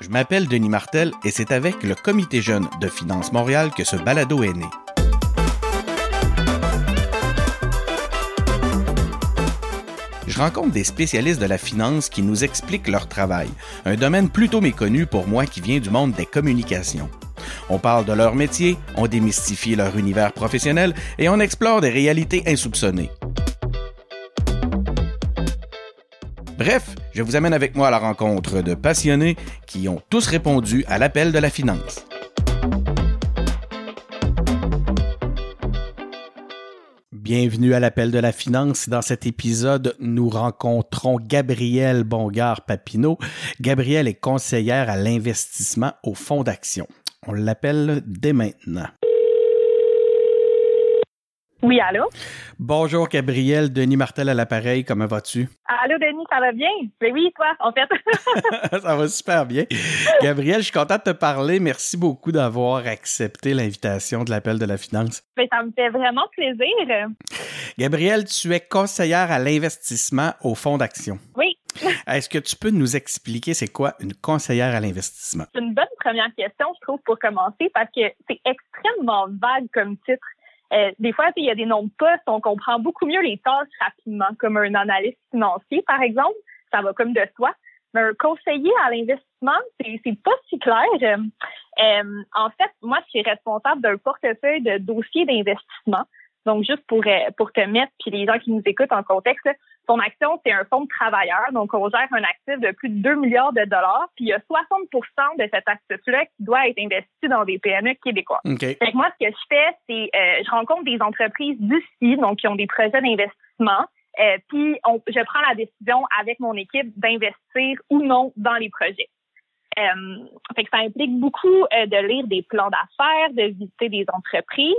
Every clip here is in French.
Je m'appelle Denis Martel et c'est avec le Comité jeune de Finance Montréal que ce balado est né. Je rencontre des spécialistes de la finance qui nous expliquent leur travail, un domaine plutôt méconnu pour moi qui vient du monde des communications. On parle de leur métier, on démystifie leur univers professionnel et on explore des réalités insoupçonnées. Bref, je vous amène avec moi à la rencontre de passionnés qui ont tous répondu à l'appel de la finance. Bienvenue à l'appel de la finance. Dans cet épisode, nous rencontrons Gabrielle Bongard-Papineau. Gabrielle est conseillère à l'investissement au fonds d'action. On l'appelle dès maintenant. Oui, allô? Bonjour Gabrielle, Denis Martel à l'appareil, comment vas-tu? Allô Denis, ça va bien? Ben oui, toi, en fait. ça va super bien. Gabrielle, je suis content de te parler. Merci beaucoup d'avoir accepté l'invitation de l'appel de la finance. Ben, ça me fait vraiment plaisir. Gabrielle, tu es conseillère à l'investissement au fonds d'action. Oui. Est-ce que tu peux nous expliquer c'est quoi une conseillère à l'investissement? C'est une bonne première question, je trouve, pour commencer, parce que c'est extrêmement vague comme titre. Euh, des fois, il y a des noms de postes, on comprend beaucoup mieux les tâches rapidement, comme un analyste financier, par exemple. Ça va comme de soi. Mais un conseiller à l'investissement, c'est pas si clair. Euh, en fait, moi, je suis responsable d'un portefeuille de dossiers d'investissement. Donc, juste pour, euh, pour te mettre, puis les gens qui nous écoutent en contexte, ton action, c'est un fonds de travailleurs. Donc, on gère un actif de plus de 2 milliards de dollars. Puis, il y a 60% de cet actif-là qui doit être investi dans des PME québécois. Okay. Fait que moi, ce que je fais, c'est euh, je rencontre des entreprises d'ici, donc qui ont des projets d'investissement. Euh, puis, on, je prends la décision avec mon équipe d'investir ou non dans les projets. Euh, fait que ça implique beaucoup euh, de lire des plans d'affaires, de visiter des entreprises.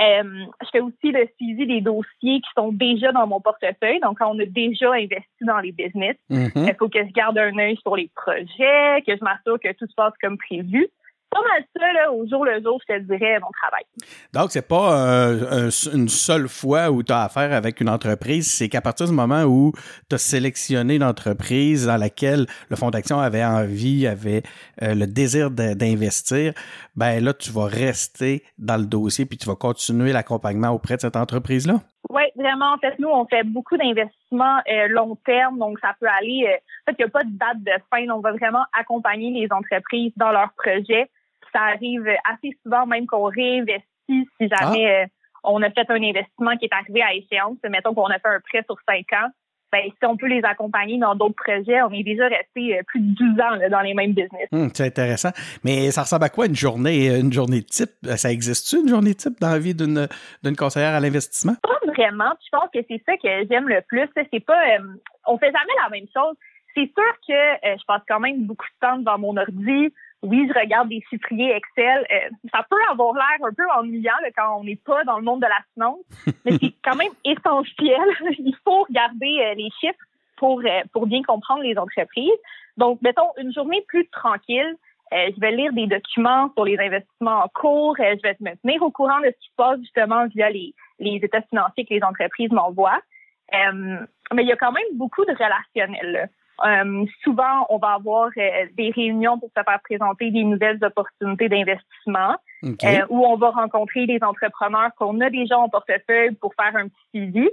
Euh, je fais aussi le suivi des dossiers qui sont déjà dans mon portefeuille. Donc, quand on a déjà investi dans les business, Mhm. il faut que je garde un œil sur les projets, que je m'assure que tout se passe comme prévu. Pas mal ça, là, au jour le jour, je te dirais, mon travail. Donc, c'est pas euh, un- une seule fois où tu as affaire avec une entreprise, c'est qu'à partir du moment où tu as sélectionné l'entreprise dans laquelle le fonds d'action avait envie, avait euh, le désir d'investir, ben là, tu vas rester dans le dossier puis tu vas continuer l'accompagnement auprès de cette entreprise-là? Oui, vraiment. En fait, nous, on fait beaucoup d'investissements euh, long terme, donc ça peut aller. en fait, il n'y a pas de date de fin. On va vraiment accompagner les entreprises dans leurs projets. Ça arrive assez souvent même qu'on réinvestit si jamais euh, on a fait un investissement qui est arrivé à échéance. Mettons qu'on a fait un prêt sur cinq ans. Ben, si on peut les accompagner dans d'autres projets, on est déjà resté euh, plus de 12 ans là, dans les mêmes business. Hum, c'est intéressant. Mais ça ressemble à quoi une journée, une journée type? Ça existe-tu une journée type dans la vie d'une d'une conseillère à l'investissement? Pas vraiment. Je pense que c'est ça que j'aime le plus. C'est pas, euh, on fait jamais la même chose. C'est sûr que euh, je passe quand même beaucoup de temps devant mon ordi. Oui, je regarde des chiffriers Excel. Euh, ça peut avoir l'air un peu ennuyant là, quand on n'est pas dans le monde de la finance, mais c'est quand même essentiel. Il faut regarder euh, les chiffres pour euh, pour bien comprendre les entreprises. Donc, mettons une journée plus tranquille. Euh, je vais lire des documents sur les investissements en cours. Euh, je vais me tenir au courant de ce qui se passe justement via les, les états financiers que les entreprises m'envoient. Euh, mais il y a quand même beaucoup de relationnel. Euh, souvent, on va avoir euh, des réunions pour se faire présenter des nouvelles opportunités d'investissement euh, où on va rencontrer des entrepreneurs qu'on a déjà en portefeuille pour faire un petit suivi.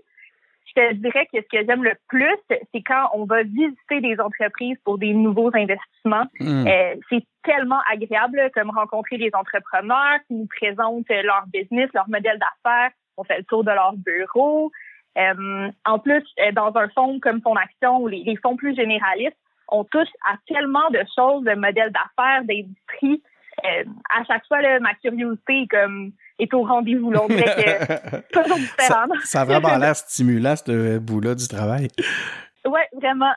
Je te dirais que ce que j'aime le plus, c'est quand on va visiter des entreprises pour des nouveaux investissements. Euh, c'est tellement agréable comme rencontrer des entrepreneurs qui nous présentent leur business, leur modèle d'affaires. On fait le tour de leur bureau. Euh, en plus, euh, dans un fonds comme Fonds Action ou les, les fonds plus généralistes, on touche à tellement de choses, de modèles d'affaires, d'industrie. Euh, à chaque fois, là, ma curiosité est comme est au rendez-vous. On dirait que toujours ça, différent. ça a vraiment l'air stimulant, ce bout-là du travail. Oui, vraiment.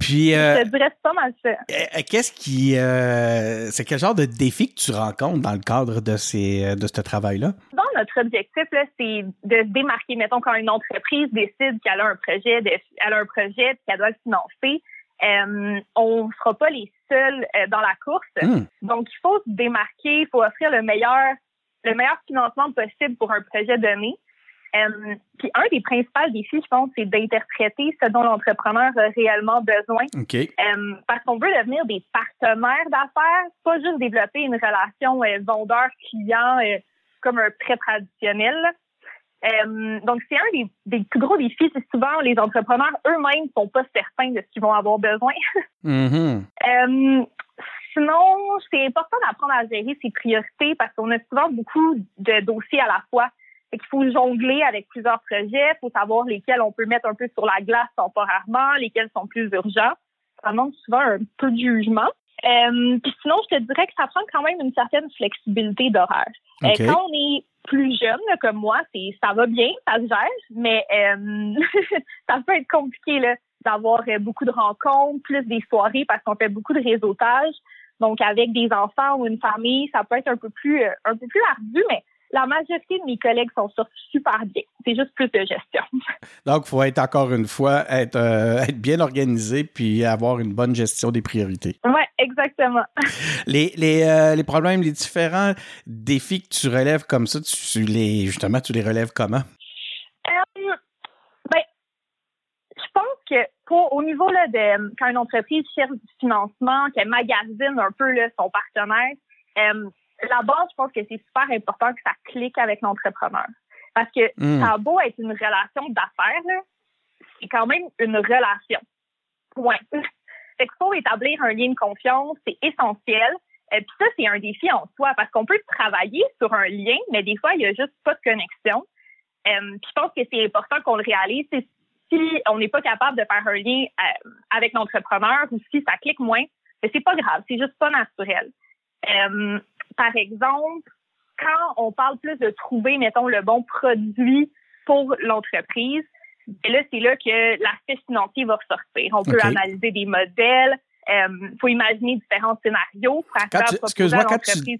Puis, euh, Je dirais pas mal ça. euh, qu'est-ce qui. euh, c'est quel genre de défi que tu rencontres dans le cadre de, ces, euh, de ce travail-là? Bon, notre objectif, là, c'est de se démarquer. Mettons, quand une entreprise décide qu'elle a un projet, de, elle a un projet et qu'elle doit le financer, euh, on ne sera pas les seuls euh, dans la course. Hum. Donc, il faut se démarquer, il faut offrir le meilleur, le meilleur financement possible pour un projet donné. Euh, puis un des principaux défis, je pense, c'est d'interpréter ce dont l'entrepreneur a réellement besoin. Euh, parce qu'on veut devenir des partenaires d'affaires, pas juste développer une relation euh, vendeur-client comme un prêt traditionnel. donc, c'est un des, des, plus gros défis. C'est souvent les entrepreneurs eux-mêmes sont pas certains de ce qu'ils vont avoir besoin. mm-hmm. sinon, c'est important d'apprendre à gérer ses priorités parce qu'on a souvent beaucoup de dossiers à la fois. Il faut jongler avec plusieurs projets, il faut savoir lesquels on peut mettre un peu sur la glace temporairement, lesquels sont plus urgents. Ça demande souvent un peu de jugement. Euh, puis sinon, je te dirais que ça prend quand même une certaine flexibilité d'horaire. Euh, quand on est plus jeune, comme moi, c'est ça va bien, ça se gère, mais euh, ça peut être compliqué d'avoir beaucoup de rencontres, plus des soirées parce qu'on fait beaucoup de réseautage. Donc, avec des enfants ou une famille, ça peut être un peu plus un peu plus ardu, mais la majorité de mes collègues sont sortis super bien. C'est juste plus de gestion. Donc, il faut être encore une fois, être, euh, être bien organisé puis avoir une bonne gestion des priorités. Oui, exactement. Les, les, euh, les problèmes, les différents défis que tu relèves comme ça, tu les, justement, tu les relèves comment? Euh, ben, je pense que pour, au niveau là, de quand une entreprise cherche du financement, qu'elle magasine un peu là, son partenaire, la base, je pense que c'est super important que ça clique avec l'entrepreneur. Parce que hmm. ça a beau être une relation d'affaires, c'est quand même une relation. Point. Fait qu'il faut établir un lien de confiance, c'est essentiel. Et puis ça, c'est un défi en soi parce qu'on peut travailler sur un lien, mais des fois, il n'y a juste pas de connexion. Euh, puis je pense que c'est important qu'on le réalise. Si on n'est pas capable de faire un lien euh, avec l'entrepreneur ou si ça clique moins, c'est pas grave, c'est juste pas naturel. Euh, par exemple, quand on parle plus de trouver, mettons, le bon produit pour l'entreprise, ben là, c'est là que l'aspect financier va ressortir. On peut analyser des modèles. Il euh, faut imaginer différents scénarios pour faire Excuse-moi, quand tu,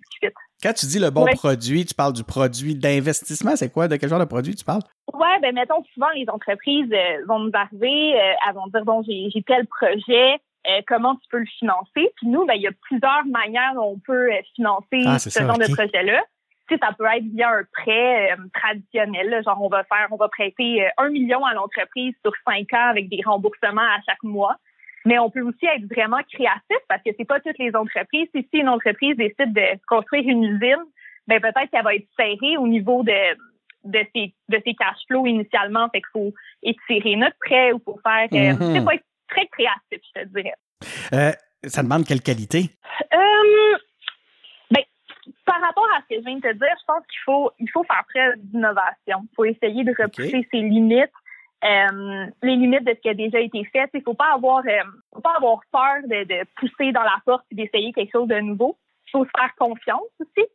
quand tu dis le bon produit, tu parles du produit d'investissement. C'est quoi? De quel genre de produit tu parles? Oui, ben mettons, souvent, les entreprises euh, vont nous arriver, euh, elles vont dire, bon, j'ai tel projet, euh, comment tu peux le financer. Puis nous, ben, il y a plusieurs manières dont on peut euh, financer ah, ce genre de projet-là. Tu sais, ça peut être via un prêt euh, traditionnel, genre on va faire, on va prêter un million à l'entreprise sur cinq ans avec des remboursements à chaque mois. Mais on peut aussi être vraiment créatif parce que c'est pas toutes les entreprises. Si une entreprise décide de construire une usine, ben peut-être qu'elle va être serrée au niveau de de ses de ses cash flows initialement. Fait qu'il faut étirer notre prêt ou pour faire. Mm être très créatif, je te dirais. Euh, ça demande quelle qualité? Euh, ben, par rapport à ce que je viens de te dire, je pense qu'il faut, il faut faire preuve d'innovation. Il faut essayer de repousser ses limites. Euh, les limites de ce qui a déjà été fait. Il ne faut pas avoir faut pas avoir peur de, pousser dans la porte et d'essayer quelque chose de nouveau. Il faut se faire confiance aussi.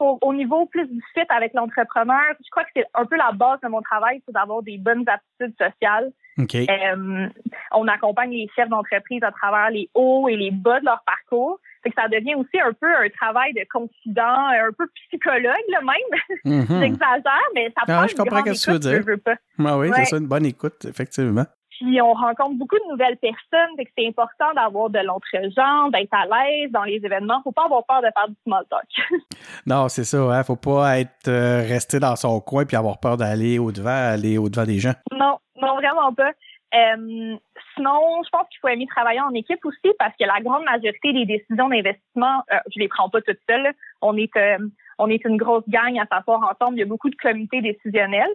au niveau plus du fit avec l'entrepreneur, je crois que c'est un peu la base de mon travail, c'est d'avoir des bonnes aptitudes sociales. Euh, on accompagne les chefs d'entreprise à travers les hauts et les bas de leur parcours. que ça devient aussi un peu un travail de confident, un peu psychologue là, même. Mm-hmm. J'exagère, mais ça ah, prend je comprends ce que tu veux dire. Veux pas. Ah oui, c'est ça, une bonne écoute, effectivement. Puis on rencontre beaucoup de nouvelles personnes, fait que c'est important d'avoir de l'entre-gens, d'être à l'aise dans les événements. Faut pas avoir peur de faire du small talk. non, c'est ça, hein. Faut pas être euh, resté dans son coin puis avoir peur d'aller au-devant, aller au-devant des gens. Non, non, vraiment pas. Euh, sinon, je pense qu'il faut aimer travailler en équipe aussi parce que la grande majorité des décisions d'investissement, euh, je les prends pas toutes seules. On est euh, on est une grosse gang à s'asseoir ensemble. Il y a beaucoup de comités décisionnels.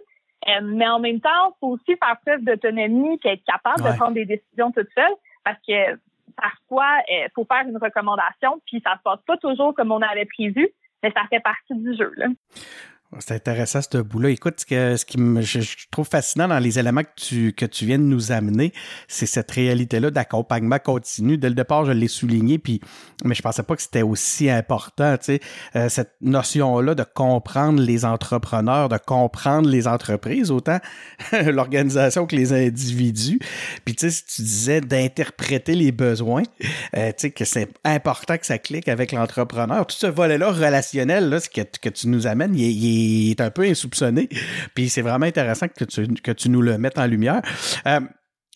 Euh, mais en même temps, il faut aussi faire preuve d'autonomie et être capable de prendre des décisions toute seule parce que parfois, il faut faire une recommandation puis ça se passe pas toujours comme on avait prévu, mais ça fait partie du jeu. Là. C'est intéressant ce bout-là. Écoute, ce, que, ce qui me, je, trouve fascinant dans les éléments que tu, que tu viens de nous amener, c'est cette réalité-là d'accompagnement continu. Dès le départ, je l'ai souligné, puis mais je pensais pas que c'était aussi important. Tu sais, euh, cette notion-là de comprendre les entrepreneurs, de comprendre les entreprises, autant l'organisation que les individus. Puis tu sais, si tu disais d'interpréter les besoins, euh, tu sais que c'est important que ça clique avec l'entrepreneur. Tout ce volet-là relationnel là, que, que tu nous amènes, il est est un peu insoupçonné. Puis c'est vraiment intéressant que tu, que tu nous le mettes en lumière. Euh,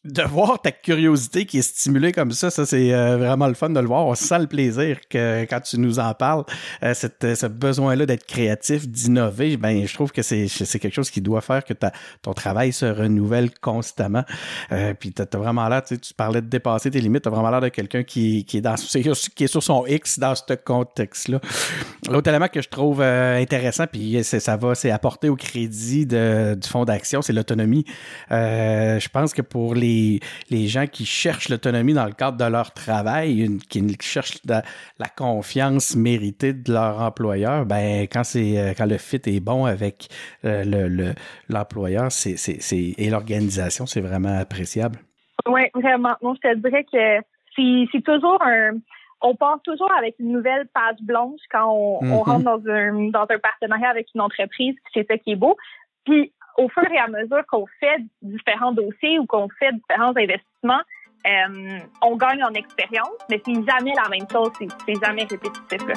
de voir ta curiosité qui est stimulée comme ça, ça c'est euh, vraiment le fun de le voir. On sent le plaisir que quand tu nous en parles, euh, ce besoin-là d'être créatif, d'innover, ben je trouve que c'est quelque chose qui doit faire que ta, ton travail se renouvelle constamment. Euh, puis t'as as vraiment l'air, tu, tu parlais de dépasser tes limites, t'as vraiment l'air de quelqu'un qui, qui est dans qui est sur son X dans ce contexte-là. L'autre élément que je trouve intéressant, puis ça va, c'est apporter au crédit de, du fonds d'action, c'est l'autonomie. je pense que pour les les, gens qui cherchent l'autonomie dans le cadre de leur travail, qui cherchent la, confiance méritée de leur employeur, ben quand c'est euh, quand le fit est bon avec euh, le l'employeur, c'est et l'organisation, c'est vraiment appréciable. Oui, vraiment. Non, je te dirais que c'est toujours un on part toujours avec une nouvelle page blanche quand on, mm-hmm. rentre dans un, dans un partenariat avec une entreprise, c'est ça qui est beau. Puis au fur et à mesure qu'on fait différents dossiers ou qu'on fait différents investissements, euh, on gagne en expérience, mais c'est jamais la même chose, c'est jamais répétitif. Là.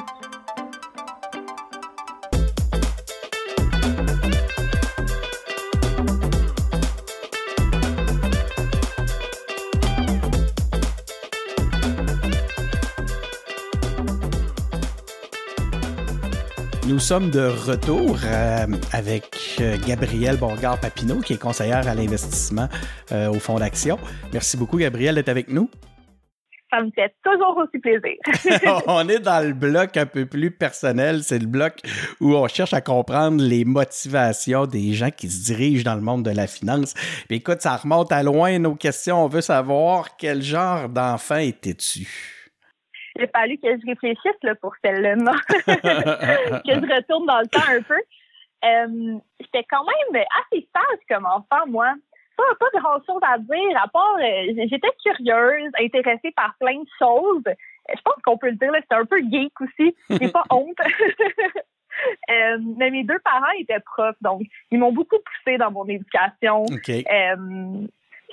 Nous sommes de retour euh, avec euh, Gabrielle Borgard-Papineau, qui est conseillère à l'investissement euh, au Fonds d'action. Merci beaucoup, Gabrielle, d'être avec nous. Ça me fait toujours aussi plaisir. on est dans le bloc un peu plus personnel. C'est le bloc où on cherche à comprendre les motivations des gens qui se dirigent dans le monde de la finance. Puis écoute, ça remonte à loin nos questions. On veut savoir quel genre d'enfant étais-tu? Il a fallu que je réfléchisse là, pour celle-là, que je retourne dans le temps un peu. Euh, j'étais quand même assez sage comme enfant, moi. Pas, pas grand-chose à dire, à part, euh, j'étais curieuse, intéressée par plein de choses. Je pense qu'on peut le dire, c'était un peu geek aussi. J'ai pas honte. Euh, mais mes deux parents étaient profs, donc ils m'ont beaucoup poussé dans mon éducation. Okay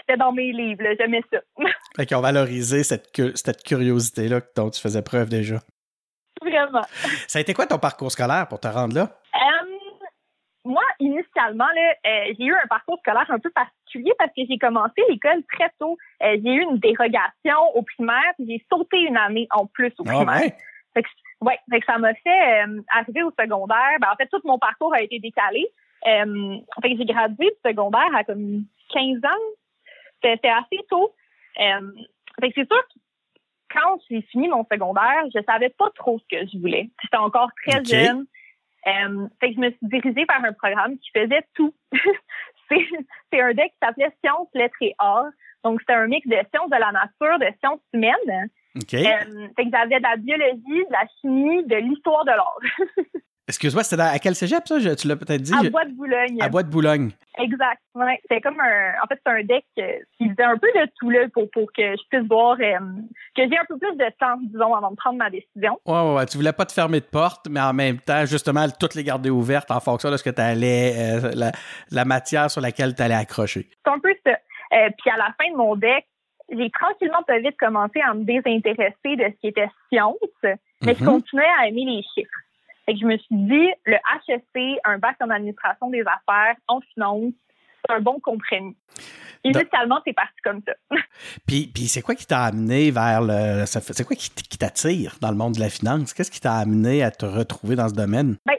c'était dans mes livres. J'aimais ça. fait qu'ils ont valorisé cette, cette curiosité-là dont tu faisais preuve déjà. Vraiment. Ça a été quoi ton parcours scolaire pour te rendre là? Moi, initialement, euh, j'ai eu un parcours scolaire un peu particulier parce que j'ai commencé l'école très tôt. Euh, j'ai eu une dérogation au primaire, puis j'ai sauté une année en plus au ah, primaire. Fait que, ouais, fait que ça m'a fait arriver au secondaire. Ben, en fait, tout mon parcours a été décalé. fait que j'ai gradué du secondaire à comme 15 ans, c'était assez tôt. Euh, c'est sûr que quand j'ai fini mon secondaire, je savais pas trop ce que je voulais. J'étais encore très jeune. Euh, fait que je me suis dirigée vers un programme qui faisait tout. c'est un deck qui s'appelait Sciences, Lettres et Arts. Donc, c'était un mix de sciences de la nature, de sciences humaines. Okay. Euh, fait que j'avais de la biologie, de la chimie, de l'histoire de l'art. Excuse-moi, c'était à quel cégep, ça? tu l'as peut-être dit? À Bois de Boulogne. À Bois de Boulogne. Exact. Ouais. C'était comme un. En fait, c'est un deck euh, qui faisait un peu de tout là pour, pour que je puisse voir euh, que j'ai un peu plus de temps, disons, avant de prendre ma décision. Ouais, ouais, ouais. Tu voulais pas te fermer de porte, mais en même temps, justement, toutes les garder ouvertes en fonction de ce que tu allais, euh, la, la, matière sur laquelle tu allais accrocher. C'est un peu ça. puis à la fin de mon deck, j'ai tranquillement pas vite commencé à me désintéresser de ce qui était science, mais je mm-hmm. continuais à aimer les chiffres. Fait que je me suis dit, le HEC, un bac en administration des affaires, en finance, c'est un bon compromis. Initialement, c'est parti comme ça. puis, puis c'est quoi qui t'a amené vers le. C'est quoi qui t'attire dans le monde de la finance? Qu'est-ce qui t'a amené à te retrouver dans ce domaine? Ben,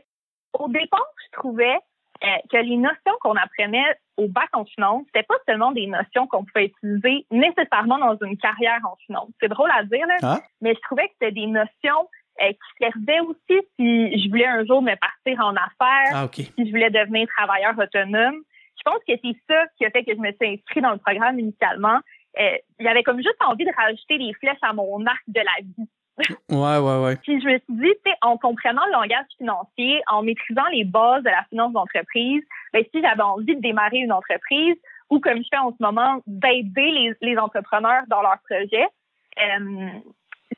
au départ, je trouvais euh, que les notions qu'on apprenait au bac en finance, c'était pas seulement des notions qu'on pouvait utiliser nécessairement dans une carrière en finance. C'est drôle à dire, là, ah. mais je trouvais que c'était des notions euh, qui servait aussi si je voulais un jour me partir en affaires, ah, si je voulais devenir travailleur autonome. Je pense que c'est ça qui a fait que je me suis inscrite dans le programme initialement. Euh, J'avais comme juste envie de rajouter des flèches à mon arc de la vie. ouais, ouais, ouais. Puis je me suis dit, tu sais, en comprenant le langage financier, en maîtrisant les bases de la finance d'entreprise, ben, si j'avais envie de démarrer une entreprise ou comme je fais en ce moment, d'aider les, les entrepreneurs dans leurs projets, euh,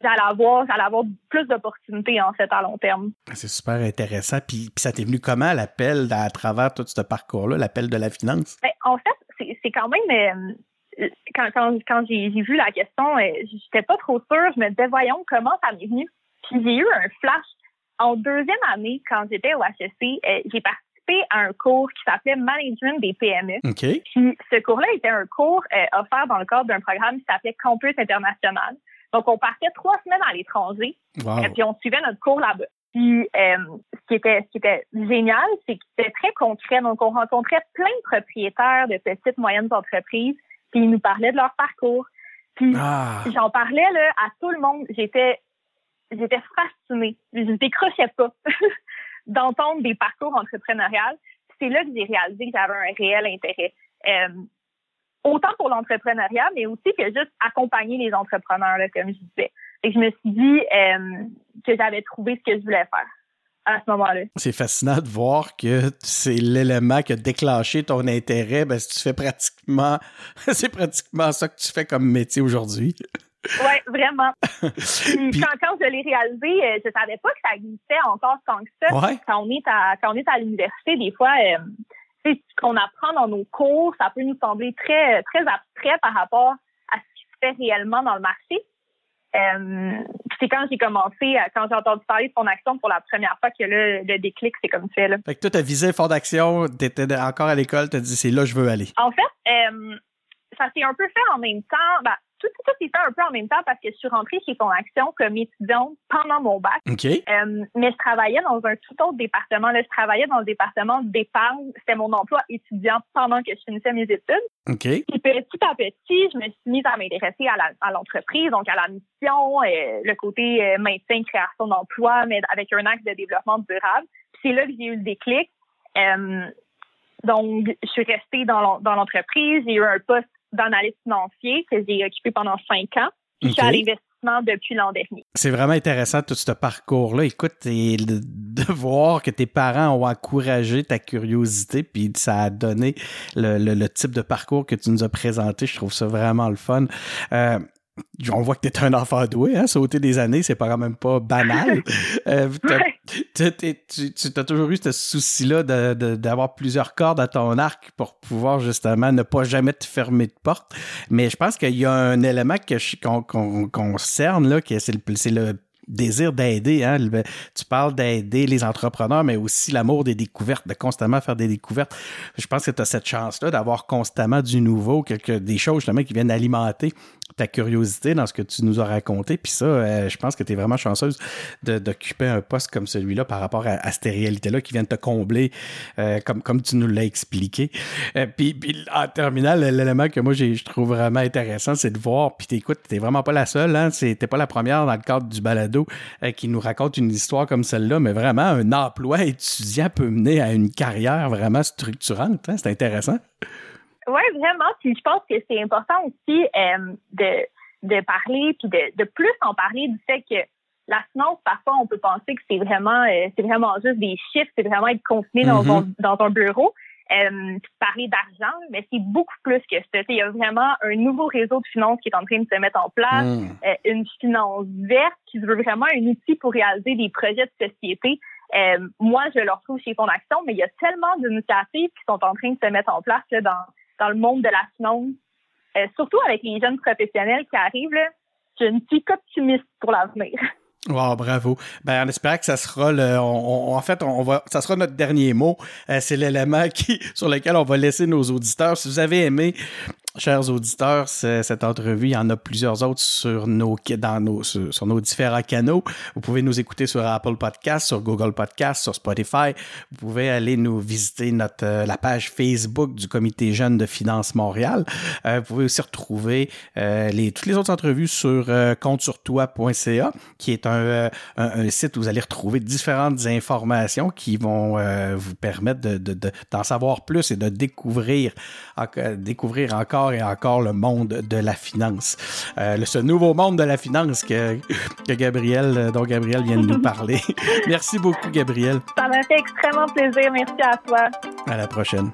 j'allais avoir, avoir plus d'opportunités, en fait, à long terme. C'est super intéressant. Puis, ça t'est venu comment, l'appel à travers tout ce parcours-là, l'appel de la finance? Ben, en fait, c'est quand même... Euh, quand, quand, quand j'ai vu la question, euh, j'étais pas trop sûre. Je me disais, voyons, comment ça m'est venu? Puis j'ai eu un flash. En deuxième année, quand j'étais au HEC, euh, j'ai participé à un cours qui s'appelait Management des PME. Puis ce cours-là était un cours offert dans le cadre d'un programme qui s'appelait Campus International. Donc, on partait trois semaines à l'étranger, Wow. et puis on suivait notre cours là-bas. Puis, euh, ce, qui était, ce qui était génial, c'est que c'était très concret. Donc, on rencontrait plein de propriétaires de petites, moyennes entreprises, puis ils nous parlaient de leur parcours. Puis, Ah. j'en parlais là, à tout le monde. J'étais j'étais fascinée. Je décrochais pas d'entendre des parcours entrepreneuriales. C'est là que j'ai réalisé que j'avais un réel intérêt. Euh, autant pour l'entrepreneuriat, mais aussi que juste accompagner les entrepreneurs, là, comme je disais. Et je me suis dit euh, que j'avais trouvé ce que je voulais faire à ce moment-là. C'est fascinant de voir que c'est l'élément qui a déclenché ton intérêt. Ben, si tu fais pratiquement, c'est pratiquement ça que tu fais comme métier aujourd'hui. Ouais, vraiment. Puis quand, quand je l'ai réalisé, euh, je savais pas que ça existait encore tant que ça. Ouais. Quand on est à quand on est à l'université, des fois, euh, ce qu'on apprend dans nos cours, ça peut nous sembler très très abstrait par rapport à ce qui se fait réellement dans le marché. Euh, c'est quand j'ai commencé, à- quand j'ai entendu parler de ton action pour la première fois que là, le déclic s'est comme fait. Là. Fait que toi, t'as visé fond d'action, t'étais encore à l'école, t'as dit c'est là que je veux aller. En fait, euh, ça s'est un peu fait en même temps. Ben, tout, tout s'est fait un peu en même temps parce que je suis rentrée chez Ton Action comme étudiante pendant mon bac. Euh, mais je travaillais dans un tout autre département. Là, je travaillais dans le département d'épargne. C'était mon emploi étudiant pendant que je finissais mes études. OK? Puis petit à petit, je me suis mise à m'intéresser à l'entreprise, donc à la mission, euh, le côté euh, maintien, création d'emplois, mais avec un axe de développement durable. Puis c'est là que j'ai eu le déclic. Donc, je suis restée dans l'entreprise. J'ai eu un poste d'analyste financier que j'ai occupé pendant cinq ans. Puis je suis à l'investissement depuis l'an dernier. C'est vraiment intéressant tout ce parcours-là. Écoute, et de, de voir que tes parents ont encouragé ta curiosité, puis ça a donné le, le- le type de parcours que tu nous as présenté. Je trouve ça vraiment le fun. Euh, on voit que tu es un enfant doué, hein? Sauter des années, c'est pas quand même pas banal. Euh. T'as- tu tu as toujours eu ce souci-là d'avoir plusieurs cordes à ton arc pour pouvoir justement ne pas jamais te fermer de porte. Mais je pense qu'il y a un élément qu'on qu'on qu'on cerne là, que c'est le, le désir d'aider. Hein? Tu parles d'aider les entrepreneurs, mais aussi l'amour des découvertes, de constamment faire des découvertes. Je pense que tu as cette chance-là d'avoir constamment du nouveau, des choses justement qui viennent alimenter ta curiosité dans ce que tu nous as raconté. Puis ça, euh, je pense que tu es vraiment chanceuse d'occuper un poste comme celui-là par rapport à, à cette réalité-là qui vient te combler, euh, comme, comme tu nous l'as expliqué. Euh, puis, puis en terminant, l'élément que moi je trouve vraiment intéressant, c'est de voir, puis t'écoutes, t'es vraiment pas la seule, hein, t'es pas la première dans le cadre du balado euh, qui nous raconte une histoire comme celle-là, mais vraiment un emploi étudiant peut mener à une carrière vraiment structurante. Hein, c'est intéressant. Oui, vraiment. Puis je pense que c'est important aussi euh, de, de parler, puis de, de plus en parler du fait que la finance, parfois, on peut penser que c'est vraiment euh, c'est vraiment juste des chiffres, c'est vraiment être confiné dans, Mhm. un, dans un bureau. Euh, parler d'argent, mais c'est beaucoup plus que ça. Il y a vraiment un nouveau réseau de finances qui est en train de se mettre en place, Mm. euh, une finance verte qui veut vraiment un outil pour réaliser des projets de société. Euh, moi, je le retrouve chez Fonds d'Action, mais il y a tellement d'initiatives qui sont en train de se mettre en place là, dans, dans le monde de la finance, Euh, surtout avec les jeunes professionnels qui arrivent. Là, je ne suis qu'optimiste pour l'avenir. Wow, bravo. Ben, on espère que ça sera le, en fait, on va, ça sera notre dernier mot. Euh, c'est l'élément qui, sur lequel on va laisser nos auditeurs. Si vous avez aimé, chers auditeurs, ce- cette entrevue, il y en a plusieurs autres sur nos, dans nos, sur, nos différents canaux. Vous pouvez nous écouter sur Apple Podcast, sur Google Podcast, sur Spotify. Vous pouvez aller nous visiter notre, euh, la page Facebook du Comité Jeunes de Finance Montréal. Euh, vous pouvez aussi retrouver les, toutes les autres entrevues sur comptesurtoi.ca, qui est un, euh, un, un site où vous allez retrouver différentes informations qui vont euh, vous permettre de, de- de- d'en savoir plus et de découvrir, enc- découvrir encore et encore le monde de la finance. Euh, ce nouveau monde de la finance que, que Gabriel, euh, dont Gabriel vient de nous parler. Merci beaucoup, Gabriel. Ça m'a fait extrêmement plaisir. Merci à toi. À la prochaine.